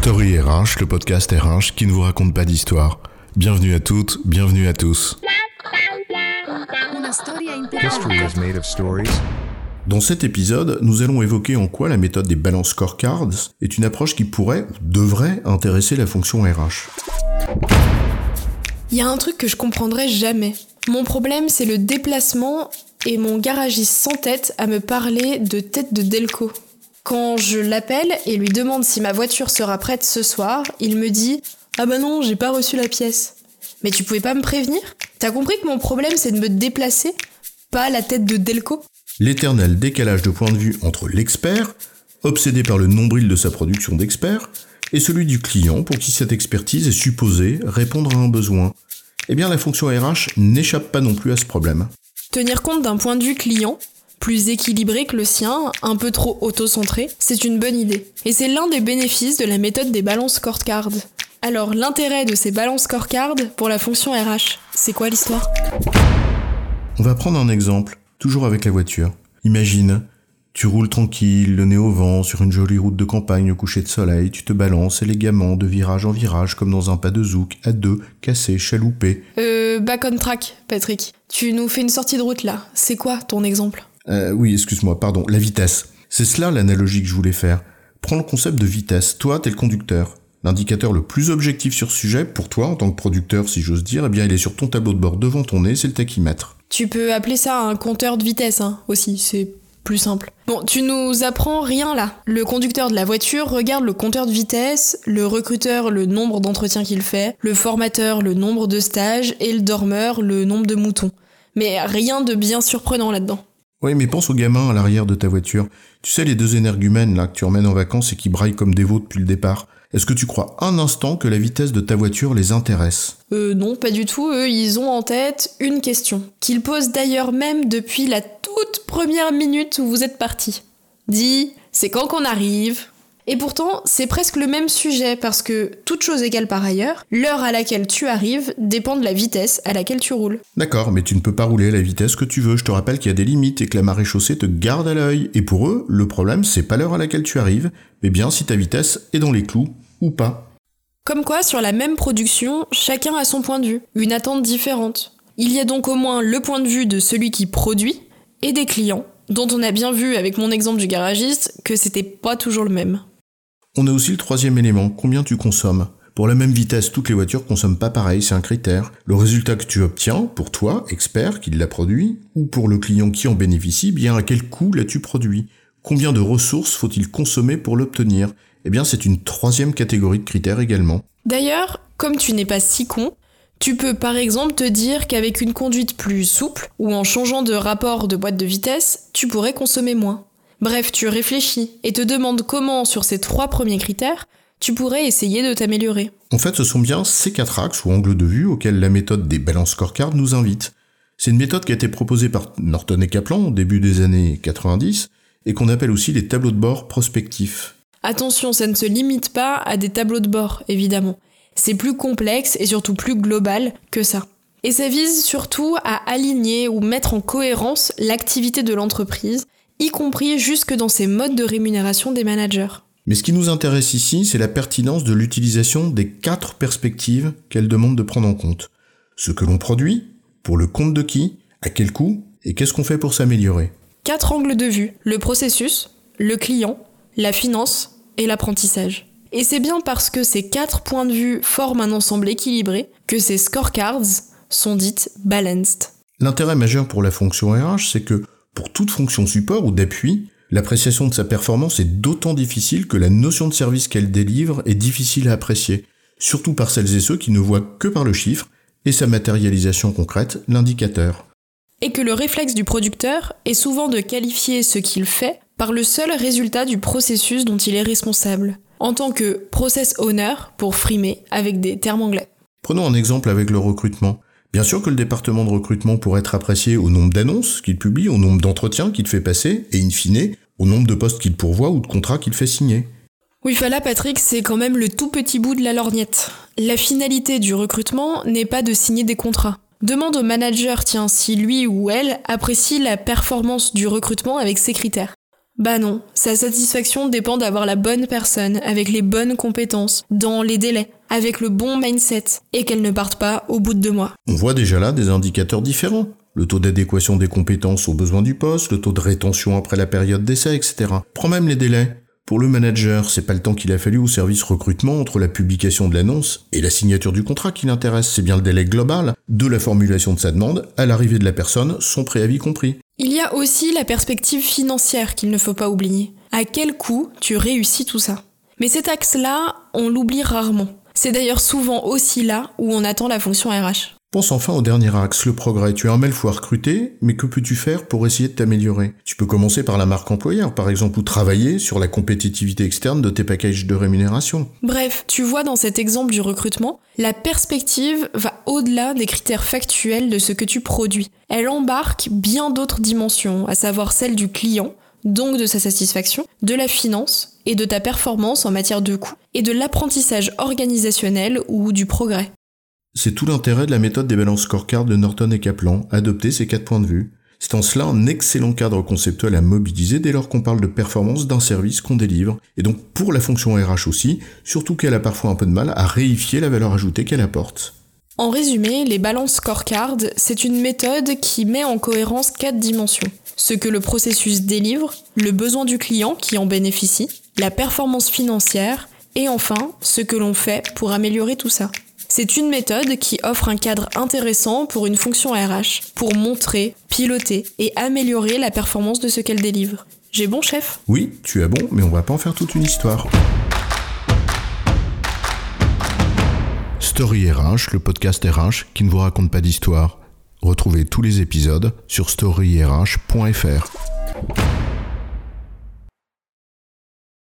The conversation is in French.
Story RH, le podcast RH qui ne vous raconte pas d'histoire. Bienvenue à toutes, bienvenue à tous. History is made of stories. Dans cet épisode, nous allons évoquer en quoi la méthode des balance scorecards est une approche qui pourrait ou devrait intéresser la fonction RH. Il y a un truc que je comprendrai jamais. Mon problème, c'est le déplacement et mon garagiste sans tête à me parler de tête de Delco. Quand je l'appelle et lui demande si ma voiture sera prête ce soir, il me dit Ah bah non, j'ai pas reçu la pièce. Mais tu pouvais pas me prévenir? T'as compris que mon problème c'est de me déplacer, pas la tête de Delco? L'éternel décalage de point de vue entre l'expert, obsédé par le nombril de sa production d'experts, et celui du client pour qui cette expertise est supposée répondre à un besoin. Eh bien la fonction RH n'échappe pas non plus à ce problème. Tenir compte d'un point de vue client, plus équilibré que le sien, un peu trop auto-centré, c'est une bonne idée. Et c'est l'un des bénéfices de la méthode des balance scorecards. Alors, l'intérêt de ces balance scorecards pour la fonction RH, c'est quoi l'histoire? On va prendre un exemple, toujours avec la voiture. Imagine, tu roules tranquille, le nez au vent, sur une jolie route de campagne au coucher de soleil, tu te balances élégamment de virage en virage comme dans un pas de zouk, à deux, cassé, chaloupé. Euh, back on track, Patrick. Tu nous fais une sortie de route là. C'est quoi ton exemple? Euh, oui, excuse-moi, pardon, la vitesse. C'est cela l'analogie que je voulais faire. Prends le concept de vitesse. Toi, t'es le conducteur. L'indicateur le plus objectif sur ce sujet, pour toi, en tant que producteur, si j'ose dire, eh bien, il est sur ton tableau de bord devant ton nez, c'est le tachymètre. Tu peux appeler ça un compteur de vitesse, hein, aussi, c'est plus simple. Bon, tu nous apprends rien là. Le conducteur de la voiture regarde le compteur de vitesse, le recruteur le nombre d'entretiens qu'il fait, le formateur le nombre de stages et le dormeur le nombre de moutons. Mais rien de bien surprenant là-dedans. Oui, mais pense aux gamins à l'arrière de ta voiture. Tu sais, les deux énergumènes là que tu emmènes en vacances et qui braillent comme des veaux depuis le départ. Est-ce que tu crois un instant que la vitesse de ta voiture les intéresse? Euh, non, pas du tout. Eux, ils ont en tête une question, qu'ils posent d'ailleurs même depuis la toute première minute où vous êtes parti. Dis, c'est quand qu'on arrive? Et pourtant, c'est presque le même sujet parce que, toute chose égale par ailleurs, l'heure à laquelle tu arrives dépend de la vitesse à laquelle tu roules. D'accord, mais tu ne peux pas rouler à la vitesse que tu veux. Je te rappelle qu'il y a des limites et que la marée chaussée te garde à l'œil. Et pour eux, le problème, c'est pas l'heure à laquelle tu arrives, mais bien si ta vitesse est dans les clous ou pas. Comme quoi, sur la même production, chacun a son point de vue, une attente différente. Il y a donc au moins le point de vue de celui qui produit et des clients, dont on a bien vu avec mon exemple du garagiste que c'était pas toujours le même. On a aussi le troisième élément, combien tu consommes. Pour la même vitesse, toutes les voitures consomment pas pareil, c'est un critère. Le résultat que tu obtiens, pour toi, expert, qui l'a produit, ou pour le client qui en bénéficie, bien à quel coût l'as-tu produit? Combien de ressources faut-il consommer pour l'obtenir? Eh bien, c'est une troisième catégorie de critères également. D'ailleurs, comme tu n'es pas si con, tu peux par exemple te dire qu'avec une conduite plus souple, ou en changeant de rapport de boîte de vitesse, tu pourrais consommer moins. Bref, tu réfléchis et te demandes comment, sur ces trois premiers critères, tu pourrais essayer de t'améliorer. En fait, ce sont bien ces quatre axes ou angles de vue auxquels la méthode des balance scorecards nous invite. C'est une méthode qui a été proposée par Norton et Kaplan au début des années 90 et qu'on appelle aussi les tableaux de bord prospectifs. Attention, ça ne se limite pas à des tableaux de bord, évidemment. C'est plus complexe et surtout plus global que ça. Et ça vise surtout à aligner ou mettre en cohérence l'activité de l'entreprise, y compris jusque dans ses modes de rémunération des managers. Mais ce qui nous intéresse ici, c'est la pertinence de l'utilisation des quatre perspectives qu'elle demande de prendre en compte. Ce que l'on produit, pour le compte de qui, à quel coût, et qu'est-ce qu'on fait pour s'améliorer. Quatre angles de vue, le processus, le client, la finance et l'apprentissage. Et c'est bien parce que ces quatre points de vue forment un ensemble équilibré que ces scorecards sont dites balanced. L'intérêt majeur pour la fonction RH, c'est que pour toute fonction support ou d'appui, l'appréciation de sa performance est d'autant difficile que la notion de service qu'elle délivre est difficile à apprécier, surtout par celles et ceux qui ne voient que par le chiffre et sa matérialisation concrète, l'indicateur. Et que le réflexe du producteur est souvent de qualifier ce qu'il fait par le seul résultat du processus dont il est responsable, en tant que process owner pour frimer avec des termes anglais. Prenons un exemple avec le recrutement. Bien sûr que le département de recrutement pourrait être apprécié au nombre d'annonces qu'il publie, au nombre d'entretiens qu'il fait passer, et in fine, au nombre de postes qu'il pourvoit ou de contrats qu'il fait signer. Oui, voilà Patrick, c'est quand même le tout petit bout de la lorgnette. La finalité du recrutement n'est pas de signer des contrats. Demande au manager, tiens, si lui ou elle apprécie la performance du recrutement avec ses critères. Bah non, sa satisfaction dépend d'avoir la bonne personne, avec les bonnes compétences, dans les délais, avec le bon mindset, et qu'elle ne parte pas au bout de deux mois. On voit déjà là des indicateurs différents. Le taux d'adéquation des compétences aux besoins du poste, le taux de rétention après la période d'essai, etc. Prends même les délais. Pour le manager, c'est pas le temps qu'il a fallu au service recrutement entre la publication de l'annonce et la signature du contrat qui l'intéresse, c'est bien le délai global de la formulation de sa demande à l'arrivée de la personne, son préavis compris. Il y a aussi la perspective financière qu'il ne faut pas oublier. À quel coût tu réussis tout ça? Mais cet axe-là, on l'oublie rarement. C'est d'ailleurs souvent aussi là où on attend la fonction RH. Pense enfin au dernier axe, le progrès. Tu as un faut recruter, mais que peux-tu faire pour essayer de t'améliorer? Tu peux commencer par la marque employeur, par exemple, ou travailler sur la compétitivité externe de tes packages de rémunération. Bref, tu vois dans cet exemple du recrutement, la perspective va au-delà des critères factuels de ce que tu produis. Elle embarque bien d'autres dimensions, à savoir celle du client, donc de sa satisfaction, de la finance et de ta performance en matière de coût, et de l'apprentissage organisationnel ou du progrès. C'est tout l'intérêt de la méthode des balances scorecard de Norton et Kaplan, adopter ces quatre points de vue. C'est en cela un excellent cadre conceptuel à mobiliser dès lors qu'on parle de performance d'un service qu'on délivre, et donc pour la fonction RH aussi, surtout qu'elle a parfois un peu de mal à réifier la valeur ajoutée qu'elle apporte. En résumé, les balances scorecard, c'est une méthode qui met en cohérence quatre dimensions. Ce que le processus délivre, le besoin du client qui en bénéficie, la performance financière, et enfin, ce que l'on fait pour améliorer tout ça. C'est une méthode qui offre un cadre intéressant pour une fonction RH, pour montrer, piloter et améliorer la performance de ce qu'elle délivre. J'ai bon chef? Oui, tu as bon, mais on va pas en faire toute une histoire. Story RH, le podcast RH qui ne vous raconte pas d'histoire. Retrouvez tous les épisodes sur storyrh.fr.